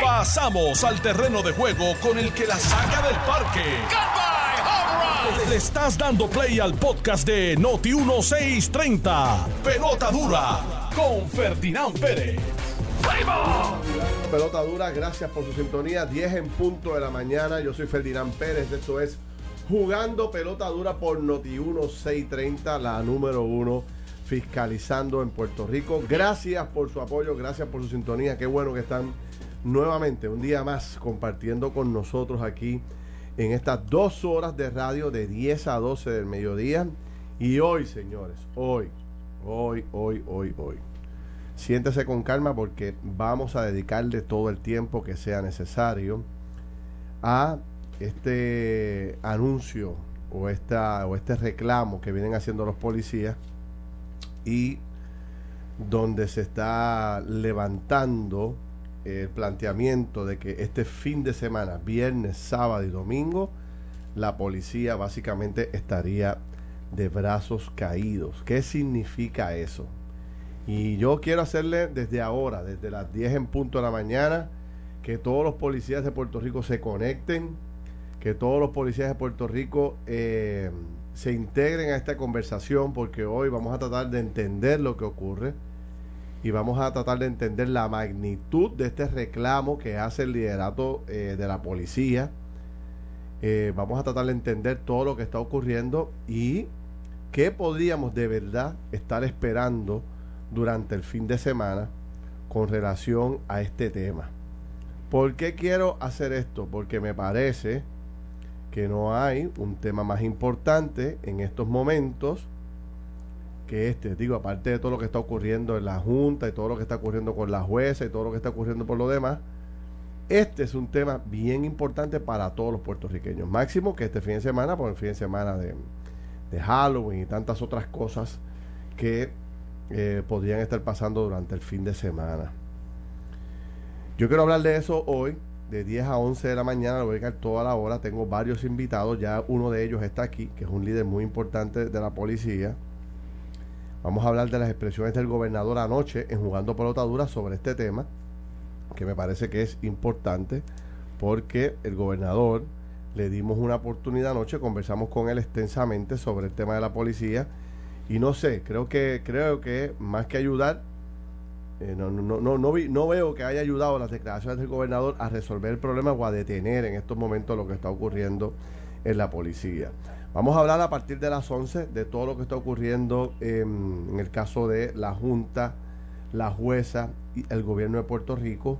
Pasamos al terreno de juego con el que la saca del parque. Le estás dando play al podcast de Noti 1630. Pelota dura con Ferdinand Pérez. Pelota dura, gracias por su sintonía. 10 en punto de la mañana. Yo soy Ferdinand Pérez. Esto es Jugando Pelota Dura por Noti 1630, la número uno fiscalizando en Puerto Rico. Gracias por su apoyo, gracias por su sintonía. Qué bueno que están nuevamente un día más compartiendo con nosotros aquí en estas dos horas de radio de 10 a 12 del mediodía. Y hoy, señores, hoy, hoy, hoy, hoy, hoy. Siéntese con calma porque vamos a dedicarle todo el tiempo que sea necesario a este anuncio o, esta, o este reclamo que vienen haciendo los policías y donde se está levantando el planteamiento de que este fin de semana, viernes, sábado y domingo, la policía básicamente estaría de brazos caídos. ¿Qué significa eso? Y yo quiero hacerle desde ahora, desde las 10 en punto de la mañana, que todos los policías de Puerto Rico se conecten, que todos los policías de Puerto Rico eh, se integren a esta conversación, porque hoy vamos a tratar de entender lo que ocurre y vamos a tratar de entender la magnitud de este reclamo que hace el liderato eh, de la policía. Eh, vamos a tratar de entender todo lo que está ocurriendo y qué podríamos de verdad estar esperando durante el fin de semana con relación a este tema. ¿Por qué quiero hacer esto? Porque me parece que no hay un tema más importante en estos momentos que este, digo, aparte de todo lo que está ocurriendo en la Junta y todo lo que está ocurriendo con la jueza y todo lo que está ocurriendo por lo demás, este es un tema bien importante para todos los puertorriqueños. Máximo que este fin de semana, por el fin de semana de, Halloween y tantas otras cosas que eh, podrían estar pasando durante el fin de semana. Yo quiero hablar de eso hoy, de 10 a 11 de la mañana, lo voy a dedicar toda la hora. Tengo varios invitados, ya uno de ellos está aquí, que es un líder muy importante de la policía Vamos a hablar de las expresiones del gobernador anoche en Jugando Pelota Dura sobre este tema, que me parece que es importante, porque el gobernador le dimos una oportunidad anoche, conversamos con él extensamente sobre el tema de la policía, y no sé, creo que, creo que más que ayudar, eh, no, no, no, no, no veo que haya ayudado las declaraciones del gobernador a resolver el problema o a detener en estos momentos lo que está ocurriendo en la policía. Vamos a hablar a partir de las 11 de todo lo que está ocurriendo en, el caso de la Junta, la jueza y el gobierno de Puerto Rico.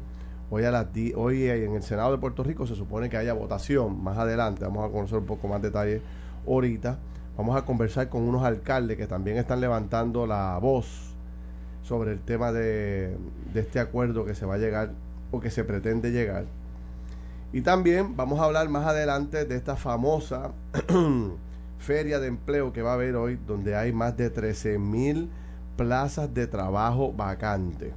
Hoy, a las hoy en el Senado de Puerto Rico se supone que haya votación más adelante. Vamos a conocer un poco más detalles ahorita. Vamos a conversar con unos alcaldes que también están levantando la voz sobre el tema de, este acuerdo que se va a llegar o que se pretende llegar y también vamos a hablar más adelante de esta famosa feria de empleo que va a haber hoy, donde hay más de 13 mil plazas de trabajo vacante.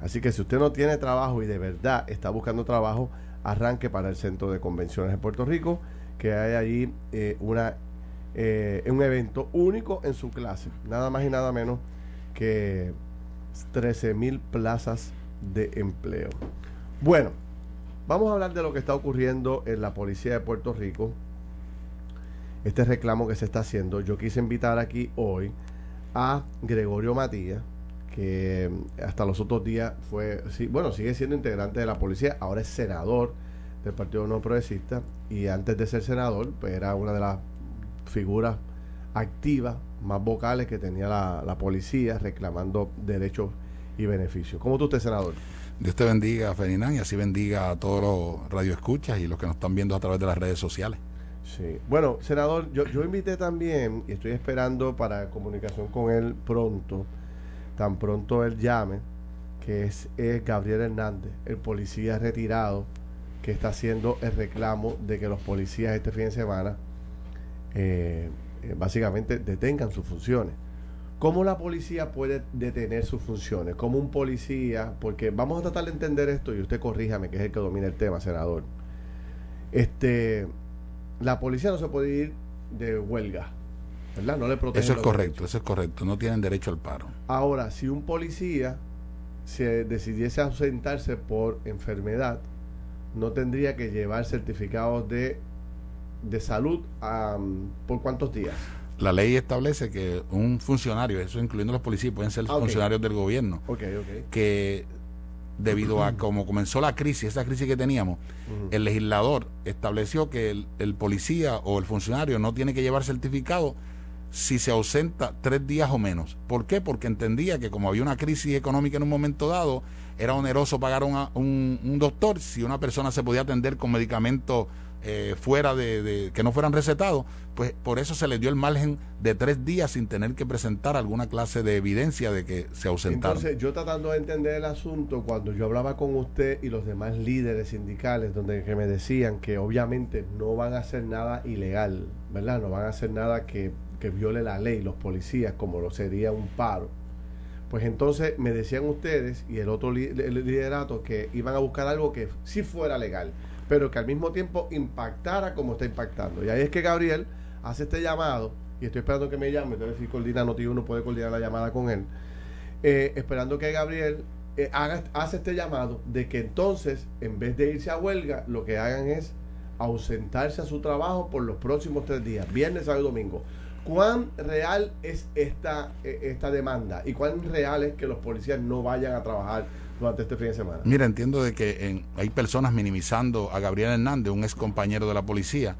Así que si usted no tiene trabajo y de verdad está buscando trabajo, arranque para el Centro de Convenciones de Puerto Rico, que hay allí eh, una, eh, un evento único en su clase, nada más y nada menos que 13 mil plazas de empleo. Bueno, Vamos a hablar de lo que está ocurriendo en la policía de Puerto Rico. Este reclamo que se está haciendo. Yo quise invitar aquí hoy a Gregorio Matías, que hasta los otros días fue, bueno, sigue siendo integrante de la policía, ahora es senador del Partido No Progresista y antes de ser senador, pues era una de las figuras activas, más vocales que tenía la, la policía reclamando derechos y beneficios. ¿Cómo tú estás, senador? Dios te bendiga, Ferdinand, y así bendiga a todos los radioescuchas y los que nos están viendo a través de las redes sociales. Sí. Bueno, senador, yo, yo invité también, y estoy esperando para comunicación con él pronto, tan pronto él llame, que es, Gabriel Hernández, el policía retirado, que está haciendo el reclamo de que los policías este fin de semana eh, eh, básicamente detengan sus funciones. ¿Cómo la policía puede detener sus funciones? ¿Cómo un policía? Porque vamos a tratar de entender esto y usted corríjame, que es el que domina el tema, senador. Este, la policía no se puede ir de huelga, ¿verdad? No le protege. Eso es correcto, eso es correcto. No tienen derecho al paro. Ahora, si un policía si decidiese ausentarse por enfermedad, no tendría que llevar certificados de, de salud por cuántos días. La ley establece que un funcionario, eso incluyendo los policías, pueden ser ah, funcionarios del gobierno, que debido a cómo comenzó la crisis, esa crisis que teníamos, el legislador estableció que el, el, policía o el funcionario no tiene que llevar certificado si se ausenta tres días o menos. ¿Por qué? Porque entendía que como había una crisis económica en un momento dado, era oneroso pagar a un, un, doctor si una persona se podía atender con medicamentos eh, fuera de, que no fueran recetados, pues por eso se le dio el margen de tres días sin tener que presentar alguna clase de evidencia de que se ausentaron. Entonces, yo tratando de entender el asunto, cuando yo hablaba con usted y los demás líderes sindicales, donde que me decían que obviamente no van a hacer nada ilegal, ¿verdad? No van a hacer nada que, que viole la ley, los policías, como lo sería un paro pues entonces me decían ustedes y el otro liderato que iban a buscar algo que sí fuera legal, pero que al mismo tiempo impactara como está impactando. Y ahí es que Gabriel hace este llamado, y estoy esperando que me llame, entonces si coordina Noti uno puede coordinar la llamada con él, eh, esperando que Gabriel eh, haga, hace este llamado de que entonces, en vez de irse a huelga, lo que hagan es ausentarse a su trabajo por los próximos tres días, viernes, sábado y domingo. ¿Cuán real es esta, e, esta demanda y cuán real es que los policías no vayan a trabajar durante este fin de semana? Mira, entiendo de que hay personas minimizando a Gabriel Hernández, un ex compañero de la policía,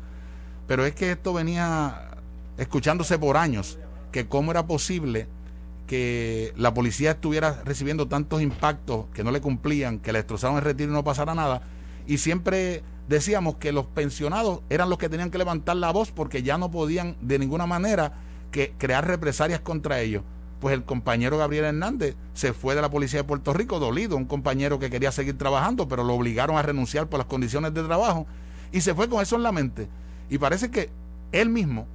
pero es que esto venía escuchándose por años, que cómo era posible que la policía estuviera recibiendo tantos impactos que no le cumplían, que le destrozaron el retiro y no pasara nada, y siempre decíamos que los pensionados eran los que tenían que levantar la voz porque ya no podían de ninguna manera que crear represalias contra ellos. Pues el compañero Gabriel Hernández se fue de la policía de Puerto Rico dolido, un compañero que quería seguir trabajando, pero lo obligaron a renunciar por las condiciones de trabajo y se fue con eso en la mente. Y parece que él mismo,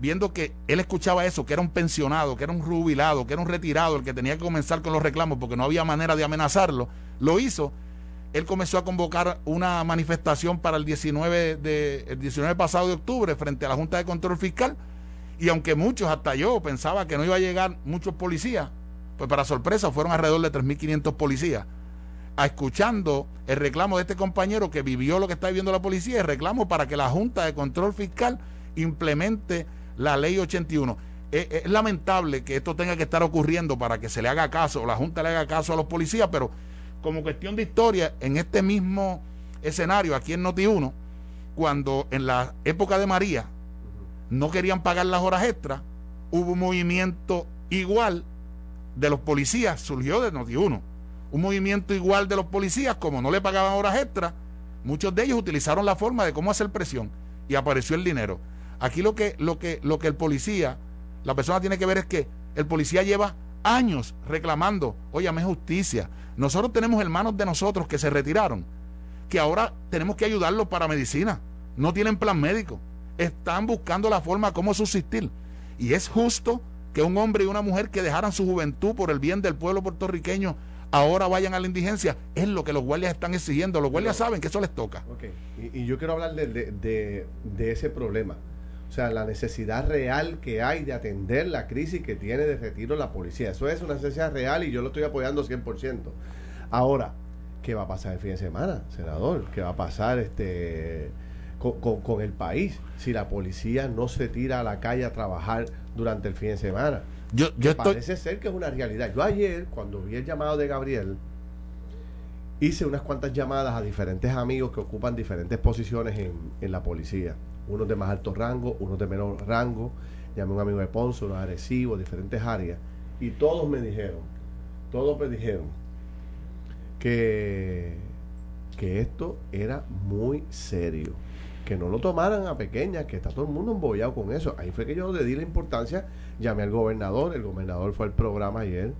viendo que él escuchaba eso, que era un pensionado, que era un jubilado, que era un retirado, el que tenía que comenzar con los reclamos porque no había manera de amenazarlo, lo hizo él comenzó a convocar una manifestación para el 19, de, el 19 pasado de octubre frente a la Junta de Control Fiscal. Y aunque muchos, hasta yo, pensaba que no iba a llegar muchos policías, pues para sorpresa fueron alrededor de 3.500 policías, a escuchando el reclamo de este compañero que vivió lo que está viviendo la policía, el reclamo para que la Junta de Control Fiscal implemente la ley 81. Es, lamentable que esto tenga que estar ocurriendo para que se le haga caso, la Junta le haga caso a los policías, pero como cuestión de historia, en este mismo escenario, aquí en Noti1, cuando en la época de María no querían pagar las horas extras, hubo un movimiento igual de los policías, surgió de Noti1. Un movimiento igual de los policías, como no le pagaban horas extras, muchos de ellos utilizaron la forma de cómo hacer presión y apareció el dinero. Aquí lo que, lo que, lo que el policía, la persona tiene que ver es que el policía lleva años reclamando, óyame justicia. Nosotros tenemos hermanos de nosotros que se retiraron, que ahora tenemos que ayudarlos para medicina. No tienen plan médico. Están buscando la forma de cómo subsistir. Y es justo que un hombre y una mujer que dejaran su juventud por el bien del pueblo puertorriqueño ahora vayan a la indigencia. Es lo que los guardias están exigiendo. Los guardias saben que eso les toca. Y, yo quiero hablar de ese problema. O sea, la necesidad real que hay de atender la crisis que tiene de retiro la policía. Eso es una necesidad real y yo lo estoy apoyando 100%. Ahora, ¿qué va a pasar el fin de semana, senador? ¿Qué va a pasar este con, el país si la policía no se tira a la calle a trabajar durante el fin de semana? Yo, yo Parece ser que es una realidad. Yo ayer, cuando vi el llamado de Gabriel, hice unas cuantas llamadas a diferentes amigos que ocupan diferentes posiciones en, en la policía unos de más alto rango, unos de menor rango. Llamé a un amigo de Ponce, unos agresivos, diferentes áreas. Y todos me dijeron, todos me dijeron que, que esto era muy serio. Que no lo tomaran a pequeñas, que está todo el mundo embollado con eso. Ahí fue que yo le di la importancia, llamé al gobernador, el gobernador fue al programa ayer,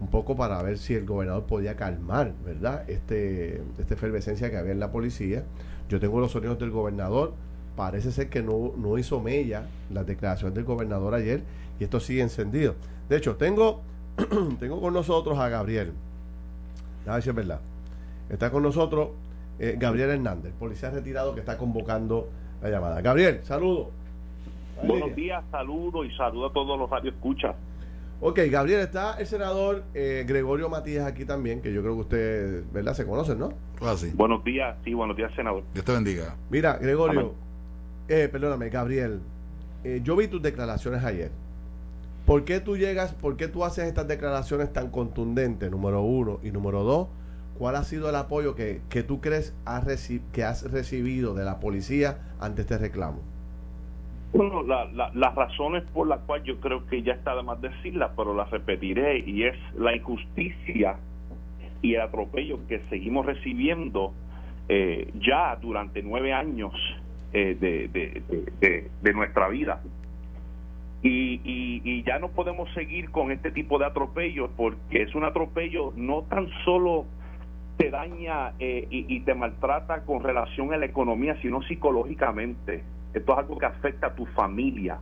un poco para ver si el gobernador podía calmar, ¿verdad? Este, esta efervescencia que había en la policía. Yo tengo los sonidos del gobernador, parece ser que no, hizo mella la declaración del gobernador ayer y esto sigue encendido. De hecho, tengo, tengo con nosotros a Gabriel. A ver si es verdad. Está con nosotros eh, Gabriel Hernández, policía retirado que está convocando la llamada. Gabriel, saludo. Buenos días, saludo y saludo a todos los escucha Ok, Gabriel, está el senador eh, Gregorio Matías aquí también, que yo creo que usted, ¿verdad? Se conocen, ¿no? Ah, sí. Buenos días, sí, buenos días, senador. Dios te bendiga. Mira, Gregorio, eh, perdóname, Gabriel, eh, yo vi tus declaraciones ayer. ¿Por qué tú llegas, por qué tú haces estas declaraciones tan contundentes, número uno? Y número dos, ¿cuál ha sido el apoyo que, que tú crees has que has recibido de la policía ante este reclamo? Bueno, la- la- las razones por las cuales yo creo que ya está de más decirlas, pero las repetiré, y es la injusticia y el atropello que seguimos recibiendo eh, ya durante nueve años eh, de- de- de- de nuestra vida. Y, y- y ya no podemos seguir con este tipo de atropellos porque es un atropello no tan solo te daña eh, y, y te maltrata con relación a la economía, sino psicológicamente. Esto es algo que afecta a tu familia.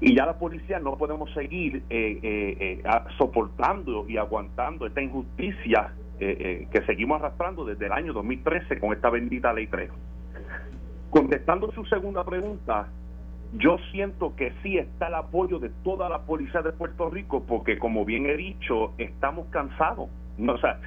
Y ya la policía no podemos seguir eh, eh, eh, soportando y aguantando esta injusticia eh, eh, que seguimos arrastrando desde el año 2013 con esta bendita ley 3. Contestando su segunda pregunta, yo siento que sí está el apoyo de toda la policía de Puerto Rico porque, como bien he dicho, estamos cansados. O sea,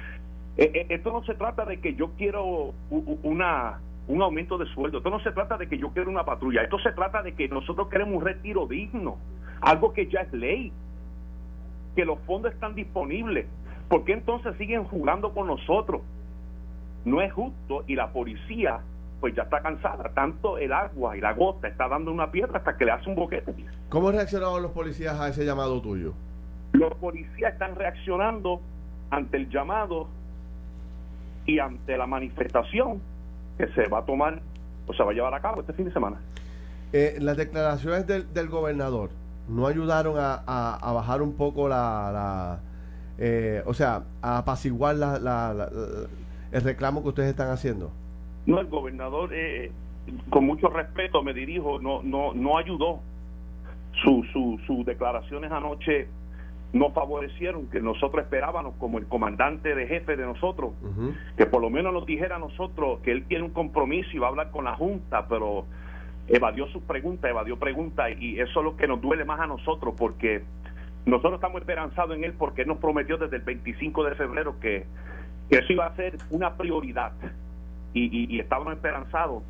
eh, eh, esto no se trata de que yo quiero una un aumento de sueldo. Esto no se trata de que yo quiero una patrulla. Esto se trata de que nosotros queremos un retiro digno, algo que ya es ley, que los fondos están disponibles. ¿Por qué entonces siguen jugando con nosotros? No es justo y la policía pues ya está cansada. Tanto el agua y la gota está dando una piedra hasta que le hace un boquete. ¿Cómo reaccionaron los policías a ese llamado tuyo? Los policías están reaccionando ante el llamado y ante la manifestación que se va a tomar o se va a llevar a cabo este fin de semana. Eh, las declaraciones del, del gobernador no ayudaron a, a- a bajar un poco la, la, eh, o sea, a apaciguar la, la- la- la- el reclamo que ustedes están haciendo. No, el gobernador, eh, con mucho respeto me dirijo, no no no ayudó. Su, su, sus declaraciones anoche no favorecieron que nosotros esperábamos como el comandante de jefe de nosotros que por lo menos nos dijera a nosotros que él tiene un compromiso y va a hablar con la Junta, pero evadió sus preguntas, evadió preguntas y eso es lo que nos duele más a nosotros porque nosotros estamos esperanzados en él porque él nos prometió desde el 25 de febrero que, que eso iba a ser una prioridad y, y, y estábamos esperanzados.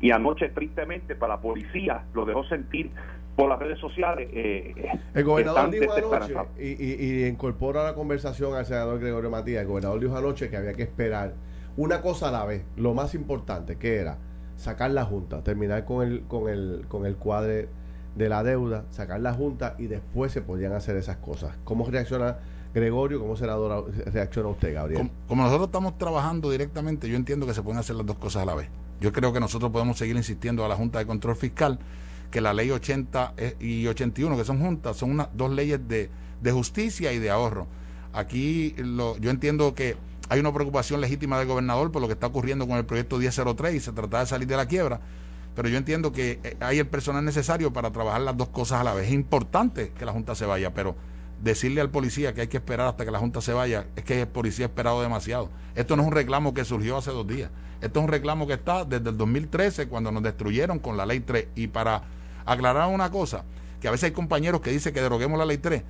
Y anoche tristemente para la policía lo dejó sentir por las redes sociales eh, El gobernador dijo anoche, y, y, y incorpora a la conversación al senador Gregorio Matías, el gobernador dijo anoche que había que esperar una cosa a la vez, lo más importante, que era sacar la Junta, terminar con el, con el, con el cuadre de la deuda, sacar la Junta y después se podían hacer esas cosas. ¿Cómo reacciona Gregorio? ¿Cómo senador reacciona usted, Gabriel? Como, como nosotros estamos trabajando directamente, yo entiendo que se pueden hacer las dos cosas a la vez. Yo creo que nosotros podemos seguir insistiendo a la Junta de Control Fiscal que la ley 80 es- y 81, que son juntas, son unas dos leyes de, de justicia y de ahorro. Aquí lo, yo entiendo que hay una preocupación legítima del gobernador por lo que está ocurriendo con el proyecto 1003 y se trata de salir de la quiebra, pero yo entiendo que eh, hay el personal necesario para trabajar las dos cosas a la vez. Es importante que la Junta se vaya, pero decirle al policía que hay que esperar hasta que la Junta se vaya, es que el policía ha esperado demasiado. Esto no es un reclamo que surgió hace dos días. Esto es un reclamo que está desde el 2013, cuando nos destruyeron con la ley 3. Y para aclarar una cosa, que a veces hay compañeros que dicen que deroguemos la ley 3.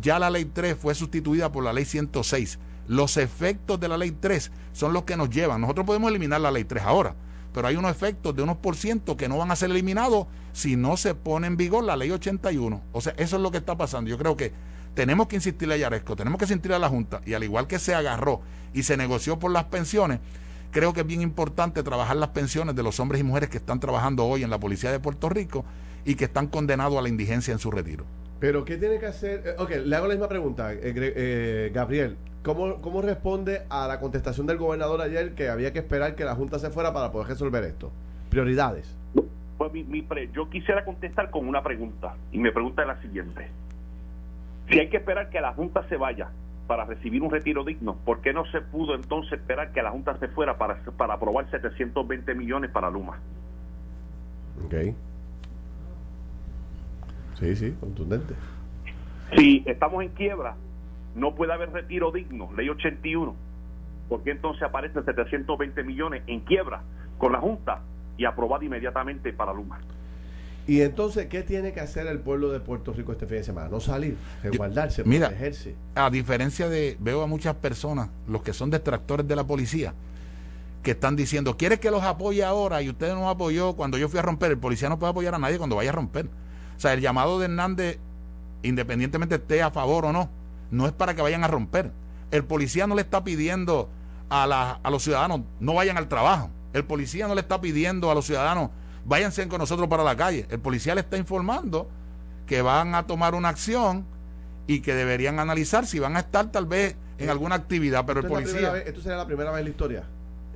Ya la ley 3 fue sustituida por la ley 106. Los efectos de la ley 3 son los que nos llevan. Nosotros podemos eliminar la ley 3 ahora, pero hay unos efectos de unos por ciento que no van a ser eliminados si no se pone en vigor la ley 81. O sea, eso es lo que está pasando. Yo creo que tenemos que insistirle a Yaresco, tenemos que insistirle a la Junta, y al igual que se agarró y se negoció por las pensiones, creo que es bien importante trabajar las pensiones de los hombres y mujeres que están trabajando hoy en la Policía de Puerto Rico y que están condenados a la indigencia en su retiro. Pero, ¿qué tiene que hacer? Eh, ok, le hago la misma pregunta, eh, eh, Gabriel. ¿cómo, ¿Cómo responde a la contestación del gobernador ayer que había que esperar que la Junta se fuera para poder resolver esto? Prioridades. Pues mi, mi pre- yo quisiera contestar con una pregunta y mi pregunta es la siguiente. Si hay que esperar que la Junta se vaya para recibir un retiro digno, ¿por qué no se pudo entonces esperar que la Junta se fuera para, para aprobar 720 millones para Luma? Ok. Sí, sí, contundente. Si estamos en quiebra, no puede haber retiro digno, ley 81. ¿Por qué entonces aparecen 720 millones en quiebra con la Junta y aprobada inmediatamente para Luma? Y entonces, ¿qué tiene que hacer el pueblo de Puerto Rico este fin de semana? No salir, resguardarse, mira, protegerse. A diferencia de, veo a muchas personas, los que son detractores de la policía, que están diciendo, ¿quieres que los apoye ahora? Y usted no apoyó cuando yo fui a romper. El policía no puede apoyar a nadie cuando vaya a romper. O sea, el llamado de Hernández, independientemente esté a favor o no, no es para que vayan a romper. El policía no le está pidiendo a, a los ciudadanos, no vayan al trabajo. El policía no le está pidiendo a los ciudadanos, váyanse con nosotros para la calle. El policía le está informando que van a tomar una acción y que deberían analizar si van a estar tal vez en alguna actividad, pero el policía... ¿Esto será la primera vez en la historia?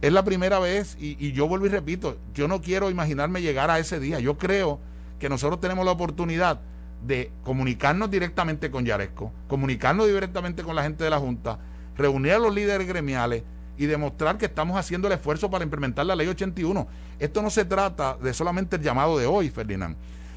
Es la primera vez y, y, yo vuelvo y repito, yo no quiero imaginarme llegar a ese día. Yo creo que nosotros tenemos la oportunidad de comunicarnos directamente con Yaresco, comunicarnos directamente con la gente de la Junta, reunir a los líderes gremiales, y demostrar que estamos haciendo el esfuerzo para implementar la ley 81. Esto no se trata de solamente el llamado de hoy, Ferdinand.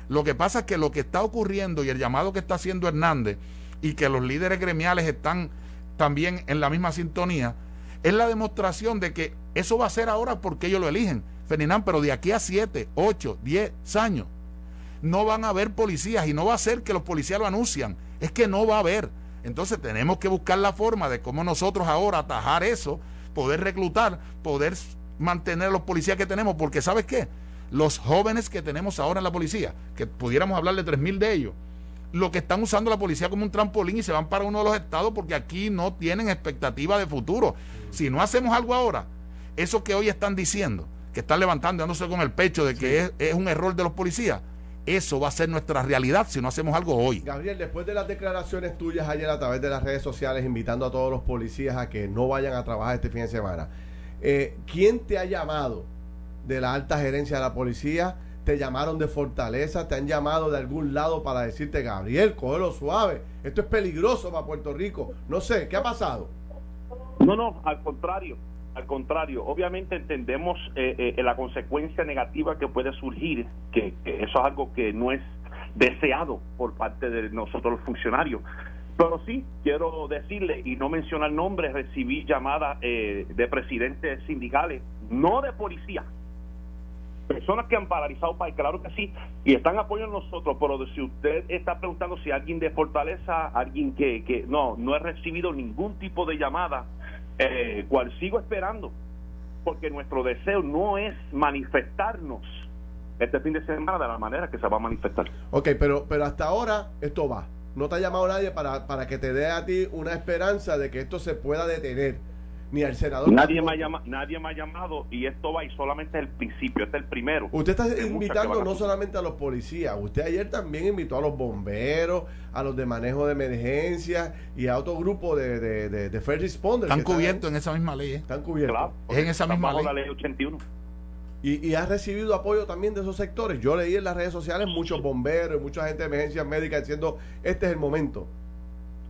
Lo que pasa es que lo que está ocurriendo y el llamado que está haciendo Hernández y que los líderes gremiales están también en la misma sintonía, es la demostración de que eso va a ser ahora porque ellos lo eligen, Ferdinand, pero de aquí a 7, 8, 10 años no van a haber policías y no va a ser que los policías lo anuncian, es que no va a haber. Entonces tenemos que buscar la forma de cómo nosotros ahora atajar eso poder reclutar, poder mantener a los policías que tenemos, porque ¿sabes qué? Los jóvenes que tenemos ahora en la policía, que pudiéramos hablar de 3.000 de ellos, lo que están usando la policía como un trampolín y se van para uno de los estados porque aquí no tienen expectativa de futuro. Si no hacemos algo ahora, eso que hoy están diciendo, que están levantando, dándose con el pecho de que es, es un error de los policías, eso va a ser nuestra realidad si no hacemos algo hoy. Gabriel, después de las declaraciones tuyas ayer a través de las redes sociales invitando a todos los policías a que no vayan a trabajar este fin de semana, eh, ¿quién te ha llamado de la alta gerencia de la policía? ¿Te llamaron de Fortaleza? ¿Te han llamado de algún lado para decirte, Gabriel, cógelo suave? Esto es peligroso para Puerto Rico. No sé, ¿qué ha pasado? No, no, al contrario al contrario, obviamente entendemos eh, eh, la consecuencia negativa que puede surgir, que, eso es algo que no es deseado por parte de nosotros los funcionarios. Pero sí, quiero decirle, y no mencionar nombres, recibí llamadas eh, de presidentes sindicales, no de policía, personas que han paralizado país, claro que sí, y están apoyando a nosotros, pero si usted está preguntando si alguien de Fortaleza, alguien que, que no, no he recibido ningún tipo de llamada eh, cual sigo esperando, porque nuestro deseo no es manifestarnos este fin de semana de la manera que se va a manifestar. Ok, pero, pero hasta ahora esto va. No te ha llamado nadie para, para que te dé a ti una esperanza de que esto se pueda detener ni al senador. Nadie me, ha llama, nadie me ha llamado y esto va y solamente es el principio, este es el primero. Usted está invitando no solamente a los policías, usted ayer también invitó a los bomberos, a los de manejo de emergencia y a otro grupo de, de, de, first responders. Están cubiertos en esa misma ley. ¿eh? Están cubiertos. es en esa misma ley. La ley 81. Y, y has recibido apoyo también de esos sectores. Yo leí en las redes sociales muchos bomberos, mucha gente de emergencias médicas diciendo, este es el momento.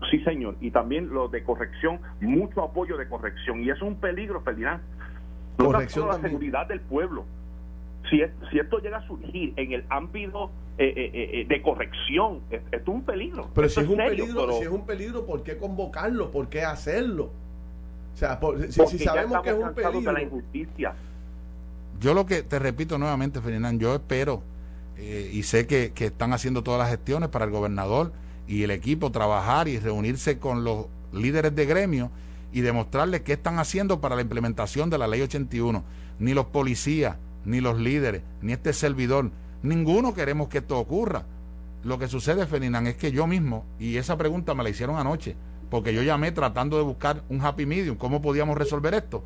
Sí, señor. Y también lo de corrección, mucho apoyo de corrección. Y es un peligro, Ferdinand. No corrección la seguridad del pueblo. Si, si, esto llega a surgir en el ámbito eh, eh, eh, de corrección, esto es un peligro. Pero, si es, un peligro, si es un peligro, ¿por qué convocarlo? ¿Por qué hacerlo? O sea, si, sabemos que es un peligro. la injusticia. Yo lo que te repito nuevamente, Ferdinand, yo espero y sé que, que están haciendo todas las gestiones para el gobernador y el equipo trabajar y reunirse con los líderes de gremio y demostrarles qué están haciendo para la implementación de la ley 81. Ni los policías, ni los líderes, ni este servidor, ninguno queremos que esto ocurra. Lo que sucede, Ferdinand, es que yo mismo, y esa pregunta me la hicieron anoche, porque yo llamé tratando de buscar un happy medium, cómo podíamos resolver esto.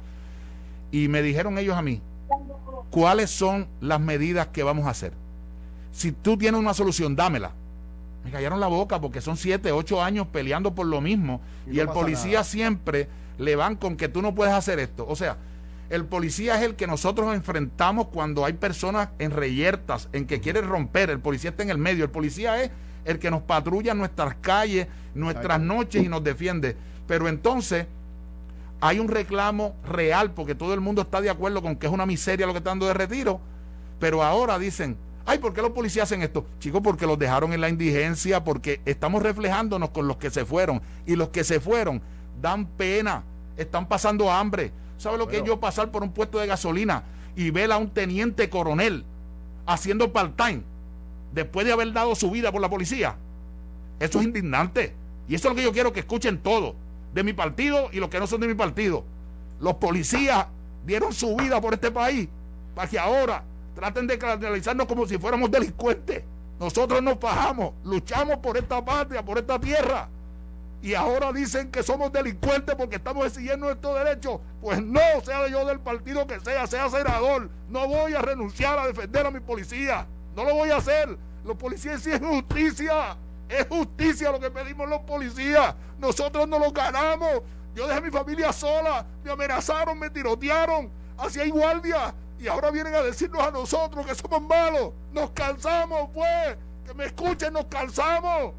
Y me dijeron ellos a mí, ¿cuáles son las medidas que vamos a hacer? Si tú tienes una solución, dámela me callaron la boca porque son siete, ocho años peleando por lo mismo y, el policía siempre le van con que tú no puedes hacer esto. O sea, el policía es el que nosotros enfrentamos cuando hay personas en reyertas, en que quieren romper. El policía está en el medio. El policía es el que nos patrulla nuestras calles, nuestras noches y nos defiende. Pero entonces hay un reclamo real porque todo el mundo está de acuerdo con que es una miseria lo que está dando de retiro. Pero ahora dicen, Ay, ¿por qué los policías hacen esto? Chicos, porque los dejaron en la indigencia, porque estamos reflejándonos con los que se fueron. Y los que se fueron dan pena, están pasando hambre. ¿Sabe lo que es yo pasar por un puesto de gasolina y ver a un teniente coronel haciendo part-time? después de haber dado su vida por la policía. Eso es indignante. Y eso es lo que yo quiero que escuchen todos, de mi partido y los que no son de mi partido. Los policías dieron su vida por este país para que ahora traten de criminalizarnos como si fuéramos delincuentes. Nosotros nos bajamos, luchamos por esta patria, por esta tierra. Y ahora dicen que somos delincuentes porque estamos exigiendo nuestros derechos. Pues no, sea yo del partido que sea, sea senador. No voy a renunciar a defender a mi policía. No lo voy a hacer. Los policías exigen justicia. Es justicia lo que pedimos los policías. Nosotros no lo ganamos. Yo dejé a mi familia sola. Me amenazaron, me tirotearon. Hacía guardia. Y ahora vienen a decirnos a nosotros que somos malos. Nos cansamos, pues. Que me escuchen, nos cansamos.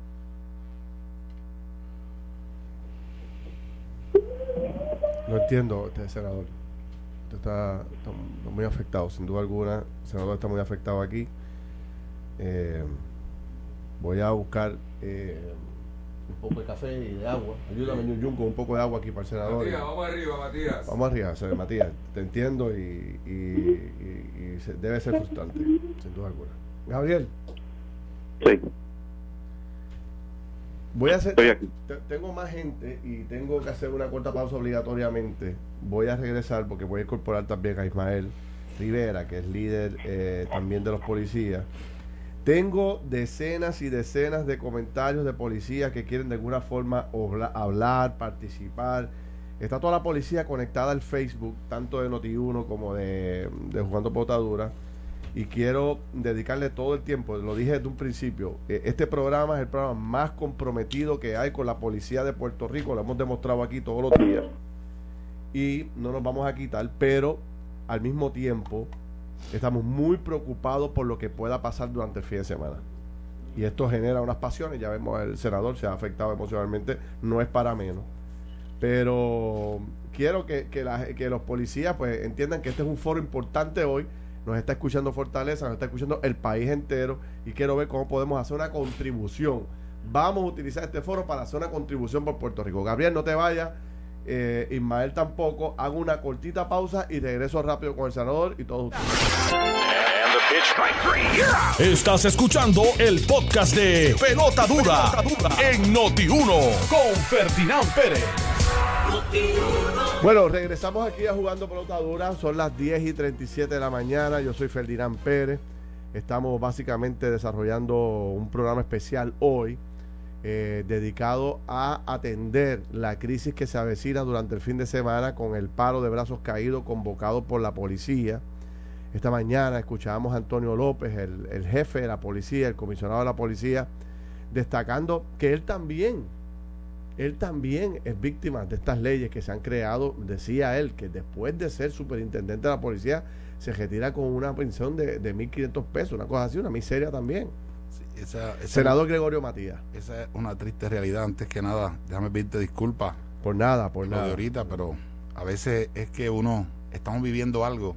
No entiendo, este senador. Usted está, muy afectado, sin duda alguna. El senador está muy afectado aquí. Eh, voy a buscar eh, un poco de café y de agua. Ayúdame, Ñun, con un poco de agua aquí para el senador. Matías, vamos arriba, Matías. Vamos arriba, Matías. Te entiendo y, debe ser frustrante, sin duda alguna. Gabriel. Sí. Voy a hacer. Tengo más gente y tengo que hacer una corta pausa obligatoriamente. Voy a regresar porque voy a incorporar también a Ismael Rivera, que es líder eh, también de los policías. Tengo decenas y decenas de comentarios de policías que quieren de alguna forma hablar, participar. Está toda la policía conectada al Facebook, tanto de Noti1 como de, de Jugando Potadura. Y quiero dedicarle todo el tiempo, lo dije desde un principio, eh, este programa es el programa más comprometido que hay con la policía de Puerto Rico, lo hemos demostrado aquí todos los días. Y no nos vamos a quitar, pero al mismo tiempo estamos muy preocupados por lo que pueda pasar durante el fin de semana. Y esto genera unas pasiones, ya vemos el senador se ha afectado emocionalmente, no es para menos. Pero quiero que, que, los policías pues entiendan que este es un foro importante hoy, nos está escuchando Fortaleza, nos está escuchando el país entero y quiero ver cómo podemos hacer una contribución. Vamos a utilizar este foro para hacer una contribución por Puerto Rico. Gabriel, no te vayas eh, Ismael tampoco. Hago una cortita pausa y regreso rápido con el senador y todos ustedes. Estás escuchando el podcast de Pelota Dura, en Noti1 con Ferdinand Pérez. Bueno, regresamos aquí a Jugando Pelota Dura. Son las 10 y 37 de la mañana. Yo soy Ferdinand Pérez. Estamos básicamente desarrollando un programa especial hoy eh, dedicado a atender la crisis que se avecina durante el fin de semana con el paro de brazos caídos convocado por la policía. Esta mañana escuchábamos a Antonio López, el, el jefe de la policía, el comisionado de la policía, destacando que él también, él también es víctima de estas leyes que se han creado. Decía él que después de ser superintendente de la policía, se retira con una pensión de, de 1.500 pesos, una cosa así, una miseria también. Senador Gregorio Matías. Esa es una triste realidad. Antes que nada, déjame pedirte disculpas. Por nada, por nada. de ahorita, pero a veces es que uno, estamos viviendo algo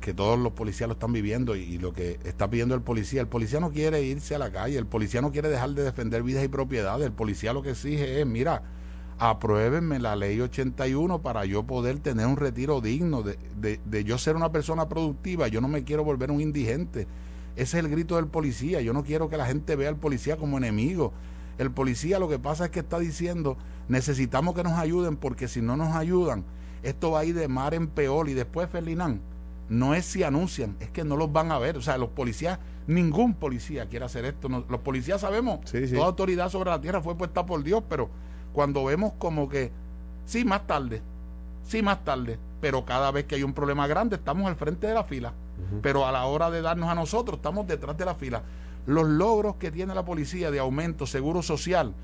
que todos los policías lo están viviendo y, lo que está pidiendo el policía, el policía no quiere irse a la calle, el policía no quiere dejar de defender vidas y propiedades, el policía lo que exige es, mira, apruébenme la ley 81 para yo poder tener un retiro digno, de, de, de yo ser una persona productiva, yo no me quiero volver un indigente ese es el grito del policía. Yo no quiero que la gente vea al policía como enemigo. El policía lo que pasa es que está diciendo, necesitamos que nos ayuden porque si no nos ayudan, esto va a ir de mar en peor. Y después, Ferdinand, no es si anuncian, es que no los van a ver. O sea, los policías, ningún policía quiere hacer esto. los policías sabemos, toda autoridad sobre la tierra fue puesta por Dios, pero cuando vemos como que, sí, más tarde, sí, más tarde, pero cada vez que hay un problema grande, estamos al frente de la fila pero a la hora de darnos a nosotros estamos detrás de la fila. Los logros que tiene la policía de aumento, seguro social,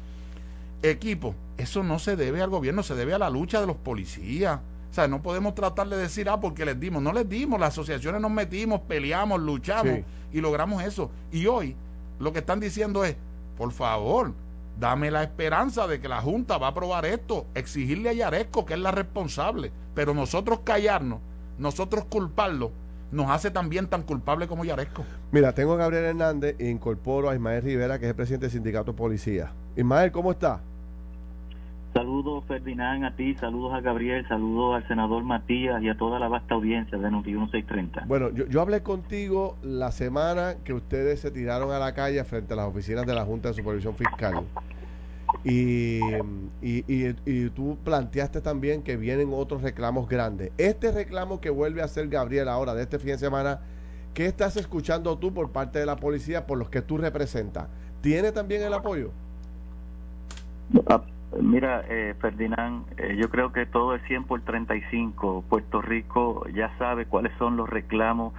equipo, eso no se debe al gobierno, se debe a la lucha de los policías. O sea, no podemos tratar de decir, ah, porque les dimos. No les dimos, las asociaciones nos metimos, peleamos, luchamos y logramos eso. Y hoy lo que están diciendo es, por favor, dame la esperanza de que la Junta va a aprobar esto, exigirle a Yaresco que es la responsable, pero nosotros callarnos, nosotros culparlo, nos hace también tan culpable como Yaresco. Mira, tengo a Gabriel Hernández e incorporo a Ismael Rivera, que es el presidente del sindicato de policía. Ismael, ¿cómo está? Saludos Ferdinand a ti, saludos a Gabriel, saludos al senador Matías y a toda la vasta audiencia de Noti 1630. Bueno, yo, yo hablé contigo la semana que ustedes se tiraron a la calle frente a las oficinas de la Junta de Supervisión Fiscal. Y, y, y, y, tú planteaste también que vienen otros reclamos grandes. Este reclamo que vuelve a hacer Gabriel ahora de este fin de semana, ¿qué estás escuchando tú por parte de la policía por los que tú representas? ¿Tiene también el apoyo? Ah, mira, eh, Ferdinand, eh, yo creo que todo es 100 por 35. Puerto Rico ya sabe cuáles son los reclamos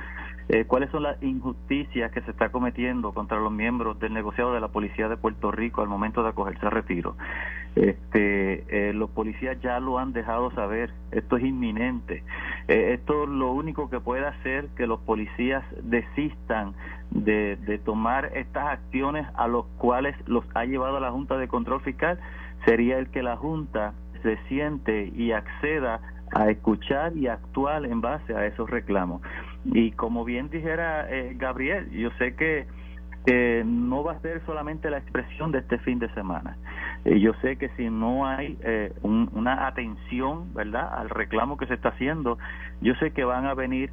eh, cuáles son las injusticias que se está cometiendo contra los miembros del negociado de la policía de Puerto Rico al momento de acogerse a retiro. Este, eh, los policías ya lo han dejado saber, esto es inminente. Eh, esto lo único que puede hacer que los policías desistan de, de tomar estas acciones a los cuales los ha llevado la Junta de Control Fiscal sería el que la Junta se siente y acceda a escuchar y actuar en base a esos reclamos. Y como bien dijera eh, Gabriel, yo sé que no va a ser solamente la expresión de este fin de semana. Eh, yo sé que si no hay eh, una atención, ¿verdad?, al reclamo que se está haciendo, yo sé que van a venir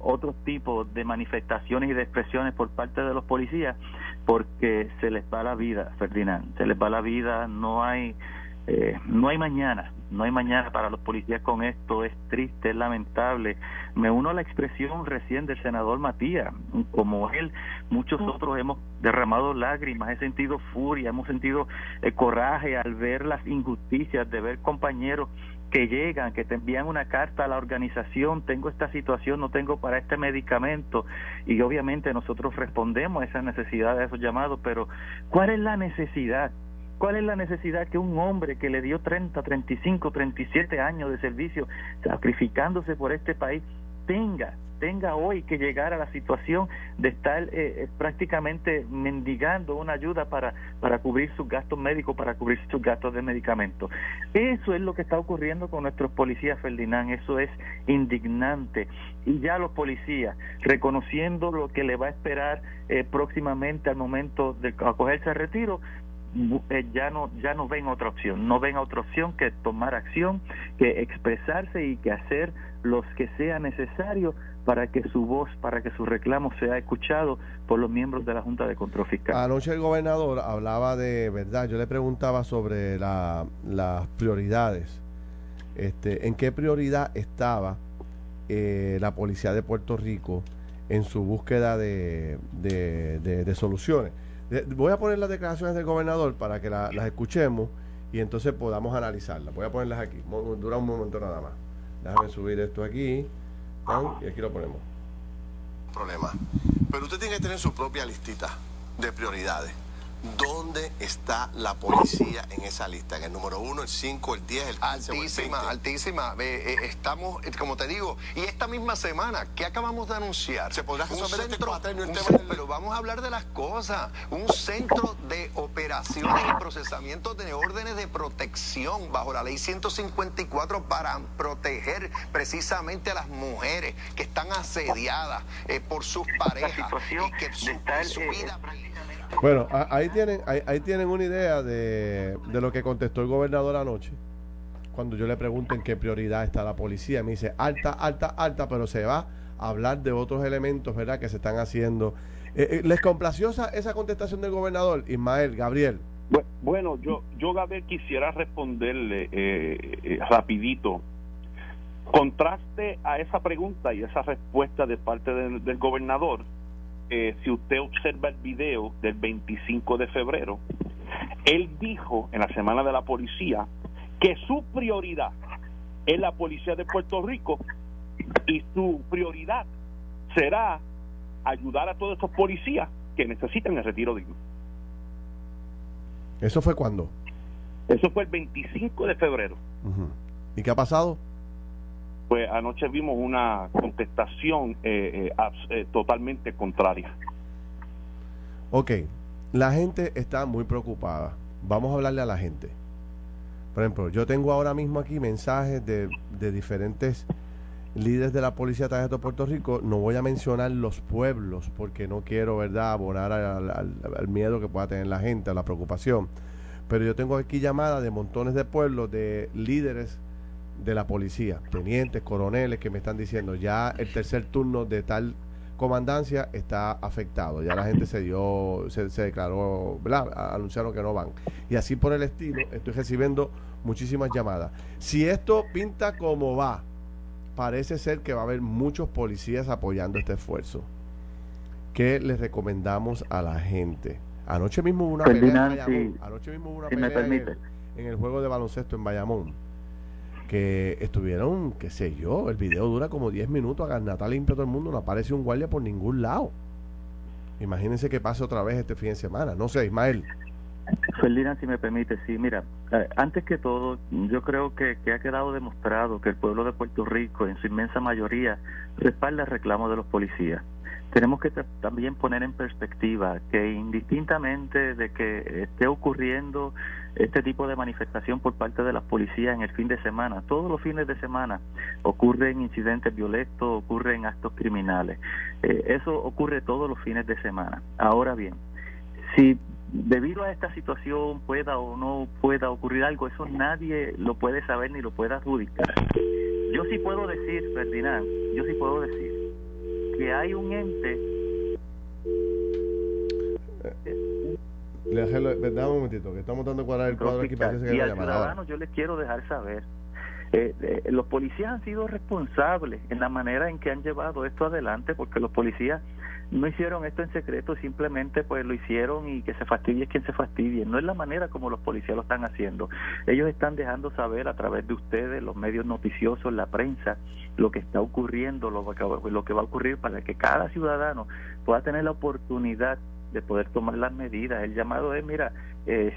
otros tipos de manifestaciones y de expresiones por parte de los policías porque se les va la vida, Ferdinand, se les va la vida, no hay eh, no hay mañana, no hay mañana para los policías con esto, es triste, es lamentable. Me uno a la expresión recién del senador Matías, como él, muchos otros hemos derramado lágrimas, he sentido furia, hemos sentido eh, coraje al ver las injusticias, de ver compañeros que llegan, que te envían una carta a la organización, tengo esta situación, no tengo para este medicamento, y obviamente nosotros respondemos a esa necesidad de esos llamados, pero ¿cuál es la necesidad? ¿Cuál es la necesidad que un hombre que le dio 30, 35, 37 años de servicio sacrificándose por este país tenga tenga hoy que llegar a la situación de estar eh, eh, prácticamente mendigando una ayuda para, para cubrir sus gastos médicos, para cubrir sus gastos de medicamentos. Eso es lo que está ocurriendo con nuestros policías, Ferdinand, eso es indignante. Y ya los policías, reconociendo lo que le va a esperar eh, próximamente al momento de acogerse al retiro, ya no ya no ven otra opción no ven otra opción que tomar acción que expresarse y que hacer los que sea necesario para que su voz para que su reclamo sea escuchado por los miembros de la Junta de Control Fiscal. Anoche el gobernador hablaba de verdad yo le preguntaba sobre las prioridades. Este en qué prioridad estaba eh, la policía de Puerto Rico en su búsqueda de, de soluciones Voy a poner las declaraciones del gobernador para que las escuchemos y entonces podamos analizarlas. Voy a ponerlas aquí. Dura un momento nada más. Déjame subir esto aquí. Y aquí lo ponemos. Problema. Pero usted tiene que tener su propia listita de prioridades. ¿Dónde está la policía en esa lista? En el número 1, el 5, el 10, el 15 Altísima, el altísima. Eh, estamos, eh, como te digo, y esta misma semana, ¿qué acabamos de anunciar? Se podrá resolver este el tema Pero vamos a hablar de las cosas. Un centro de operaciones y procesamiento de órdenes de protección bajo la ley 154 para proteger precisamente a las mujeres que están asediadas eh, por sus parejas y que su, su vida bueno, ahí tienen, ahí, tienen una idea de, lo que contestó el gobernador anoche. Cuando yo le pregunto en qué prioridad está la policía, me dice alta, alta, alta, pero se va a hablar de otros elementos, ¿verdad?, que se están haciendo. Eh, eh, ¿Les complació esa, contestación del gobernador, Ismael, Gabriel? Bueno, yo, yo Gabriel, quisiera responderle eh, rapidito. Contraste a esa pregunta y esa respuesta de parte del gobernador si usted observa el video del 25 de febrero, él dijo en la semana de la policía que su prioridad es la policía de Puerto Rico y su prioridad será ayudar a todos esos policías que necesitan el retiro digno. ¿Eso fue cuándo? Eso fue el 25 de febrero. ¿Y qué ha pasado? Pues anoche vimos una contestación eh, eh, eh, totalmente contraria. Ok, la gente está muy preocupada. Vamos a hablarle a la gente. Por ejemplo, yo tengo ahora mismo aquí mensajes de, diferentes líderes de la Policía de Puerto Rico. No voy a mencionar los pueblos porque no quiero, ¿verdad?, abonar al, al miedo que pueda tener la gente, a la preocupación pero yo tengo aquí llamadas de montones de pueblos, de líderes de la policía, tenientes, coroneles, que me están diciendo ya el tercer turno de tal comandancia está afectado. Ya la gente se dio, se, declaró, Anunciaron que no van. Y así por el estilo, estoy recibiendo muchísimas llamadas. Si esto pinta como va, parece ser que va a haber muchos policías apoyando este esfuerzo. ¿Qué les recomendamos a la gente? Anoche mismo hubo una pelea en Bayamón. Anoche mismo hubo una pelea en el, juego de baloncesto en Bayamón. Que estuvieron, qué sé yo, el video dura como 10 minutos, a Natal limpio todo el mundo, no aparece un guardia por ningún lado. Imagínense que pase otra vez este fin de semana. No sé, Ismael. Ferdinand, si me permite, sí, mira, eh, antes que todo, yo creo que, que, ha quedado demostrado que el pueblo de Puerto Rico, en su inmensa mayoría, respalda el reclamo de los policías tenemos que también poner en perspectiva que indistintamente de que esté ocurriendo este tipo de manifestación por parte de las policías en el fin de semana, todos los fines de semana ocurren incidentes violentos, ocurren actos criminales. Eh, eso ocurre todos los fines de semana. Ahora bien, si debido a esta situación pueda o no pueda ocurrir algo, eso nadie lo puede saber ni lo puede adjudicar. Yo sí puedo decir, Ferdinand, yo sí puedo decir que hay un ente. Le un momentito, que estamos dando cuadrar el cuadro aquí para que se Y al ciudadano yo les quiero dejar saber. Eh, eh, los policías han sido responsables en la manera en que han llevado esto adelante, porque los policías no hicieron esto en secreto, simplemente pues lo hicieron y que se fastidie quien se fastidie. No es la manera como los policías lo están haciendo. Ellos están dejando saber a través de ustedes, los medios noticiosos, la prensa, lo que está ocurriendo, lo que, lo que va a ocurrir para que cada ciudadano pueda tener la oportunidad de poder tomar las medidas. El llamado es, mira, eh,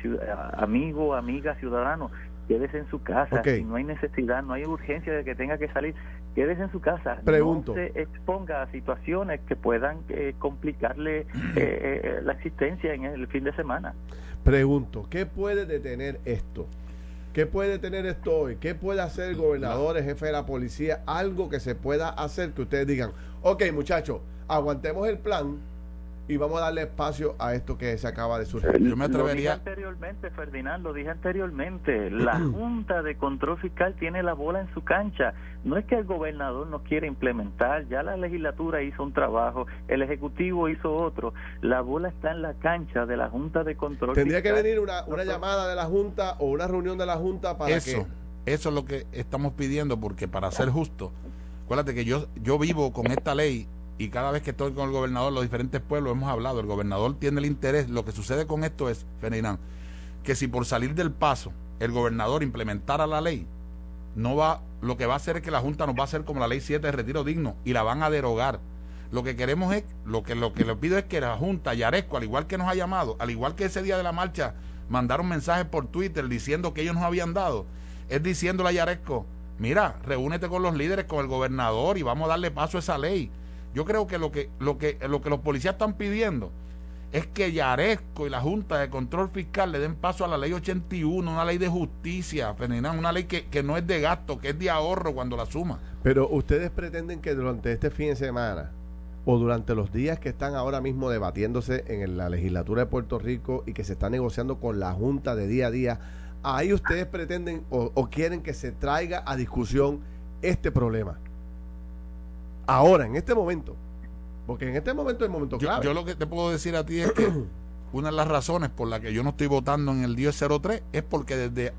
amigo, amiga, ciudadano, quédese en su casa. Si no hay necesidad, no hay urgencia de que tenga que salir, quédese en su casa. Pregunto. No se exponga a situaciones que puedan eh, complicarle eh, eh, la existencia en el fin de semana. Pregunto, ¿qué puede detener esto? ¿Qué puede detener esto hoy? ¿Qué puede hacer el gobernador, el jefe de la policía? Algo que se pueda hacer que ustedes digan, ok muchachos, aguantemos el plan, y vamos a darle espacio a esto que se acaba de surgir. Yo me atrevería. Lo dije anteriormente, Ferdinand, lo dije anteriormente. La Junta de Control Fiscal tiene la bola en su cancha. No es que el gobernador no quiera implementar, ya la legislatura hizo un trabajo, el Ejecutivo hizo otro. La bola está en la cancha de la Junta de Control Tendría que venir una, una llamada de la Junta o una reunión de la Junta para eso, Eso es lo que estamos pidiendo, porque para ser justo, acuérdate que yo, yo vivo con esta ley y cada vez que estoy con el gobernador, los diferentes pueblos hemos hablado, el gobernador tiene el interés, lo que sucede con esto es, Ferdinand, que si por salir del paso el gobernador implementara la ley, no va, lo que va a hacer es que la Junta nos va a hacer como la ley 7 de retiro digno y la van a derogar. Lo que queremos es, lo que, lo que le pido es que la Junta, Yaresco, al igual que nos ha llamado, al igual que ese día de la marcha, mandaron mensajes por Twitter diciendo que ellos nos habían dado, es diciéndole a Yaresco, mira, reúnete con los líderes, con el gobernador y vamos a darle paso a esa ley yo creo que lo que, lo que, lo que los policías están pidiendo es que Yaresco y la Junta de Control Fiscal le den paso a la ley 81, una ley de justicia, Ferdinand, una ley que, que no es de gasto, que es de ahorro cuando la suma. Pero ustedes pretenden que durante este fin de semana o durante los días que están ahora mismo debatiéndose en la legislatura de Puerto Rico y que se está negociando con la Junta de día a día, ahí ustedes pretenden o quieren que se traiga a discusión este problema ahora, en este momento. Porque en este momento es el momento clave. Yo, lo que te puedo decir a ti es que una de las razones por las que yo no estoy votando en el 1003 es porque desde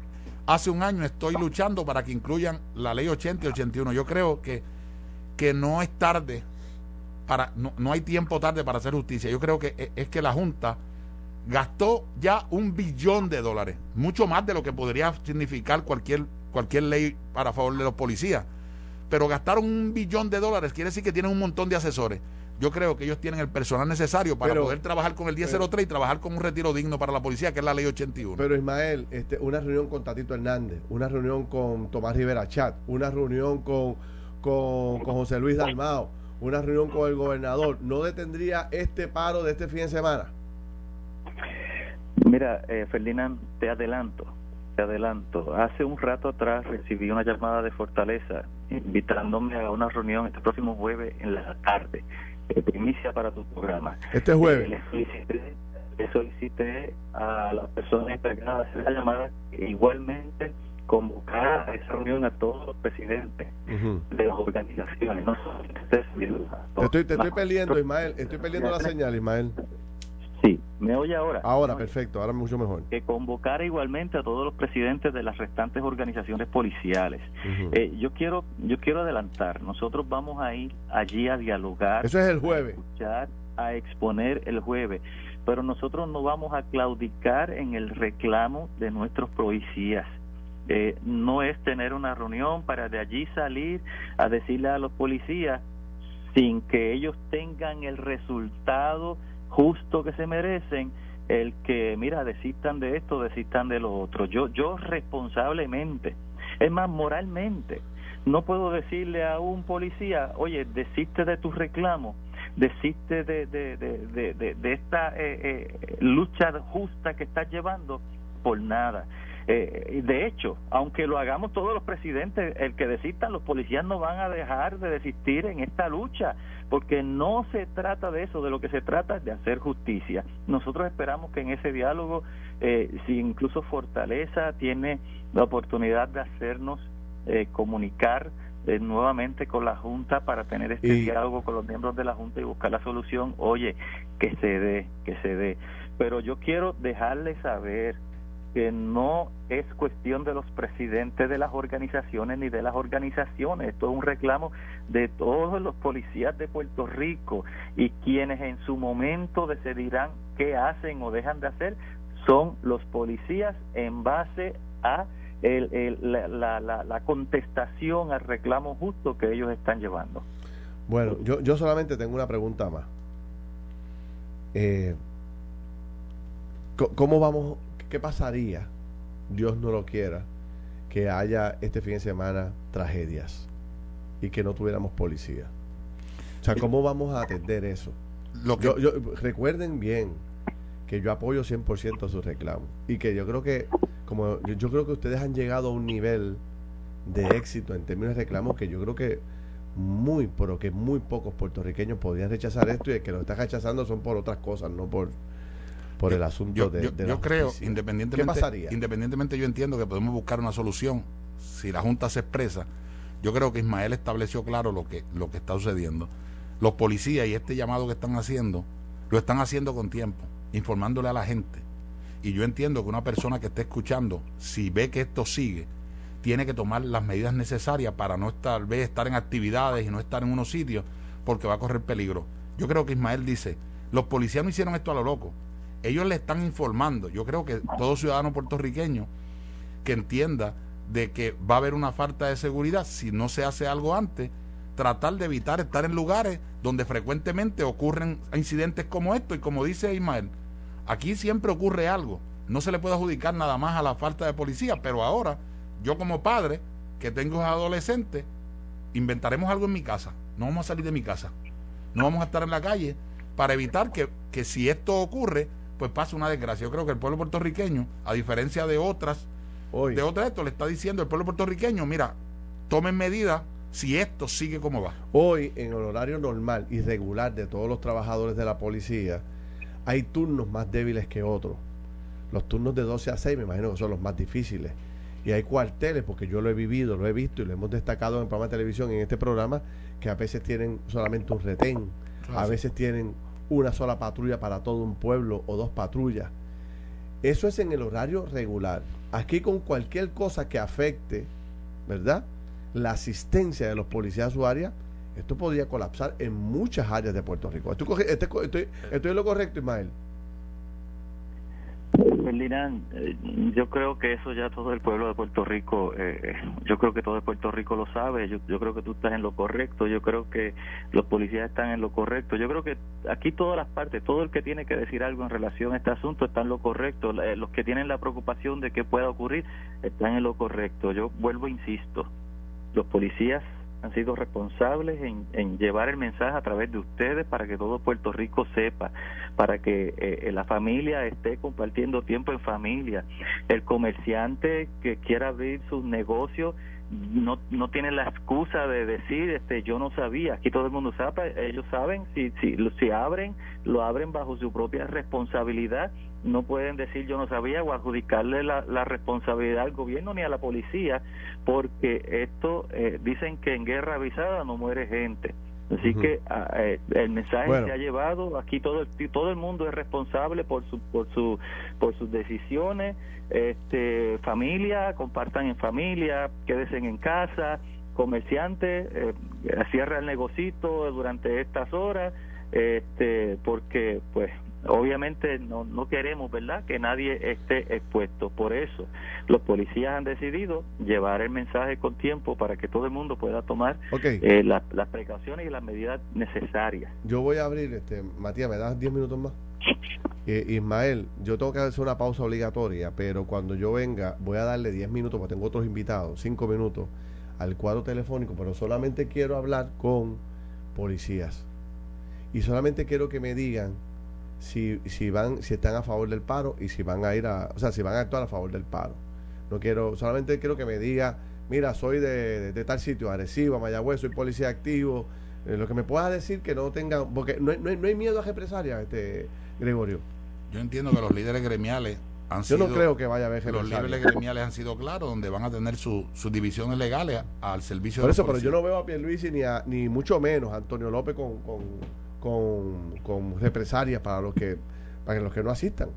hace un año estoy luchando para que incluyan la ley 80 y 81. Yo creo que, que no es tarde, para no, no hay tiempo tarde para hacer justicia. Yo creo que es, es que la Junta gastó ya un billón de dólares, mucho más de lo que podría significar cualquier, cualquier ley para favor de los policías pero gastaron un billón de dólares, quiere decir que tienen un montón de asesores. Yo creo que ellos tienen el personal necesario para poder trabajar con el 1003 y trabajar con un retiro digno para la policía, que es la ley 81. Pero Ismael, este, una reunión con Tatito Hernández, una reunión con Tomás Rivera Chat, una reunión con, con, José Luis Dalmao, una reunión con el gobernador, ¿no detendría este paro de este fin de semana? Mira, eh, Ferdinand, te adelanto adelanto. Hace un rato atrás recibí una llamada de Fortaleza invitándome a una reunión este próximo jueves en la tarde. Eh, primicia para tu programa. Este jueves. Eh, solicité a las personas encargadas de hacer la llamada igualmente convocar a esa reunión a todos los presidentes de las organizaciones. No te estoy, te estoy peleando, Ismael. Estoy peleando la señal, Ismael. Sí, ¿me oye ahora? Ahora, perfecto, ahora mucho mejor. Que convocara igualmente a todos los presidentes de las restantes organizaciones policiales. Eh, yo quiero yo quiero adelantar, nosotros vamos a ir allí a dialogar. Eso es el jueves. A escuchar, a exponer el jueves, pero nosotros no vamos a claudicar en el reclamo de nuestros policías. Eh, no es tener una reunión para de allí salir a decirle a los policías sin que ellos tengan el resultado justo que se merecen el que mira desistan de esto desistan de lo otro. Yo yo responsablemente es más moralmente no puedo decirle a un policía oye desiste de tu reclamo desiste de, de, de, de, esta eh, eh, lucha justa que estás llevando por nada eh, de hecho, aunque lo hagamos todos los presidentes, el que desistan, los policías no van a dejar de desistir en esta lucha, porque no se trata de eso, de lo que se trata es de hacer justicia. Nosotros esperamos que en ese diálogo, eh, si incluso Fortaleza tiene la oportunidad de hacernos eh, comunicar eh, nuevamente con la Junta para tener este diálogo con los miembros de la Junta y buscar la solución, oye, que se dé, que se dé. Pero yo quiero dejarle saber que no es cuestión de los presidentes de las organizaciones ni de las organizaciones, esto es un reclamo de todos los policías de Puerto Rico y quienes en su momento decidirán qué hacen o dejan de hacer son los policías en base a la, la, contestación al reclamo justo que ellos están llevando. Bueno, yo, yo solamente tengo una pregunta más. Eh, ¿Cómo vamos ¿Qué pasaría, Dios no lo quiera, que haya este fin de semana tragedias y que no tuviéramos policía? O sea, ¿cómo vamos a atender eso? Lo que... recuerden bien que yo apoyo 100% su reclamo y que yo creo que como yo, creo que ustedes han llegado a un nivel de éxito en términos de reclamos que yo creo que muy, pero que muy pocos puertorriqueños podrían rechazar esto y que lo están rechazando son por otras cosas, no por por el asunto de, yo, creo, independientemente, independientemente yo entiendo que podemos buscar una solución si la Junta se expresa. Yo creo que Ismael estableció claro lo que, lo que está sucediendo. Los policías y este llamado que están haciendo, lo están haciendo con tiempo, informándole a la gente. Y yo entiendo que una persona que esté escuchando, si ve que esto sigue, tiene que tomar las medidas necesarias para no estar, tal vez estar en actividades y no estar en unos sitios, porque va a correr peligro. Yo creo que Ismael dice, los policías no hicieron esto a lo loco ellos le están informando. Yo creo que todo ciudadano puertorriqueño que entienda de que va a haber una falta de seguridad si no se hace algo antes, tratar de evitar estar en lugares donde frecuentemente ocurren incidentes como esto y como dice Ismael, aquí siempre ocurre algo. No se le puede adjudicar nada más a la falta de policía, pero ahora yo como padre que tengo adolescentes, inventaremos algo en mi casa. No vamos a salir de mi casa. No vamos a estar en la calle para evitar que, que si esto ocurre, pues pasa una desgracia. Yo creo que el pueblo puertorriqueño, a diferencia de otras, de otras esto, le está diciendo el pueblo puertorriqueño, mira, tomen medidas si esto sigue como va. Hoy, en el horario normal y regular de todos los trabajadores de la policía, hay turnos más débiles que otros. Los turnos de 12 a 6 me imagino que son los más difíciles. Y hay cuarteles, porque yo lo he vivido, lo he visto y lo hemos destacado en el programa de televisión, en este programa, que a veces tienen solamente un retén, a veces tienen una sola patrulla para todo un pueblo o dos patrullas. Eso es en el horario regular. Aquí con cualquier cosa que afecte, ¿verdad? La asistencia de los policías su área, esto podría colapsar en muchas áreas de Puerto Rico. ¿Estoy, estoy, estoy, estoy en lo correcto, Ismael? Ferdinand, eh, yo creo que eso ya todo el pueblo de Puerto Rico, eh, yo creo que todo el Puerto Rico lo sabe, yo, yo creo que tú estás en lo correcto, yo creo que los policías están en lo correcto, yo creo que aquí todas las partes, todo el que tiene que decir algo en relación a este asunto está en lo correcto, eh, los que tienen la preocupación de que pueda ocurrir están en lo correcto, yo vuelvo, insisto, los policías han sido responsables en, llevar el mensaje a través de ustedes para que todo Puerto Rico sepa, para que eh, la familia esté compartiendo tiempo en familia, el comerciante que quiera abrir sus negocios no, no tienen la excusa de decir, este, yo no sabía. Aquí todo el mundo sabe, ellos saben, si, si, si abren, lo abren bajo su propia responsabilidad. No pueden decir yo no sabía o adjudicarle la, la responsabilidad al gobierno ni a la policía, porque esto eh, dicen que en guerra avisada no muere gente. Así que ah, eh, el mensaje se ha llevado aquí todo el, todo el mundo es responsable por su por su por sus decisiones este familia compartan en familia quédense en casa comerciantes eh, cierra el negocito durante estas horas este porque pues obviamente no, no queremos, ¿verdad?, que nadie esté expuesto. Por eso los policías han decidido llevar el mensaje con tiempo para que todo el mundo pueda tomar eh, las precauciones y las medidas necesarias. Yo voy a abrir, este Matías, ¿me das 10 minutos más? Eh, Ismael, yo tengo que hacer una pausa obligatoria, pero cuando yo venga voy a darle 10 minutos, porque tengo otros invitados, 5 minutos, al cuadro telefónico, pero solamente quiero hablar con policías. Y solamente quiero que me digan si, si van, si están a favor del paro y si van a ir a, o sea, si van a actuar a favor del paro. No quiero, solamente quiero que me diga, mira, soy de, de, tal sitio, Arecibo, Mayagüez, soy policía activo, eh, lo que me pueda decir que no tengan, porque no, no, no hay miedo a represalias, este Gregorio. Yo entiendo que los líderes gremiales han Yo sido, no creo que vaya a haber Los líderes gremiales han sido claros, donde van a tener sus divisiones legales al servicio Por eso, pero yo no veo a Pierluisi ni, a, ni mucho menos a Antonio López con, con con, con represalias para los que para los que no asistan.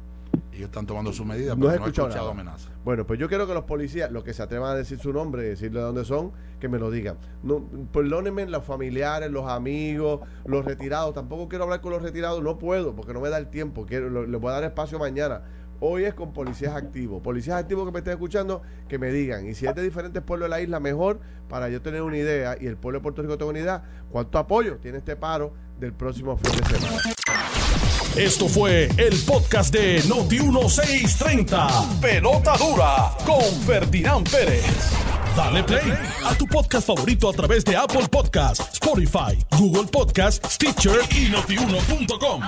Ellos están tomando sus medidas, pero no, he escuchado, amenazas. Bueno, pues yo quiero que los policías, los que se atrevan a decir su nombre y decirle de dónde son, que me lo digan. No, perdónenme los familiares, los amigos, los retirados. Tampoco quiero hablar con los retirados, no puedo, porque no me da el tiempo. Quiero, les voy a dar espacio mañana. Hoy es con policías activos. Policías activos que me estén escuchando, que me digan. Y si es de diferentes pueblos de la isla, mejor para yo tener una idea y el pueblo de Puerto Rico tenga una idea. ¿Cuánto apoyo tiene este paro del próximo fin de semana? Esto fue el podcast de Noti1630. Pelota dura con Ferdinand Pérez. Dale play a tu podcast favorito a través de Apple Podcasts, Spotify, Google Podcasts, Stitcher y notiuno.com.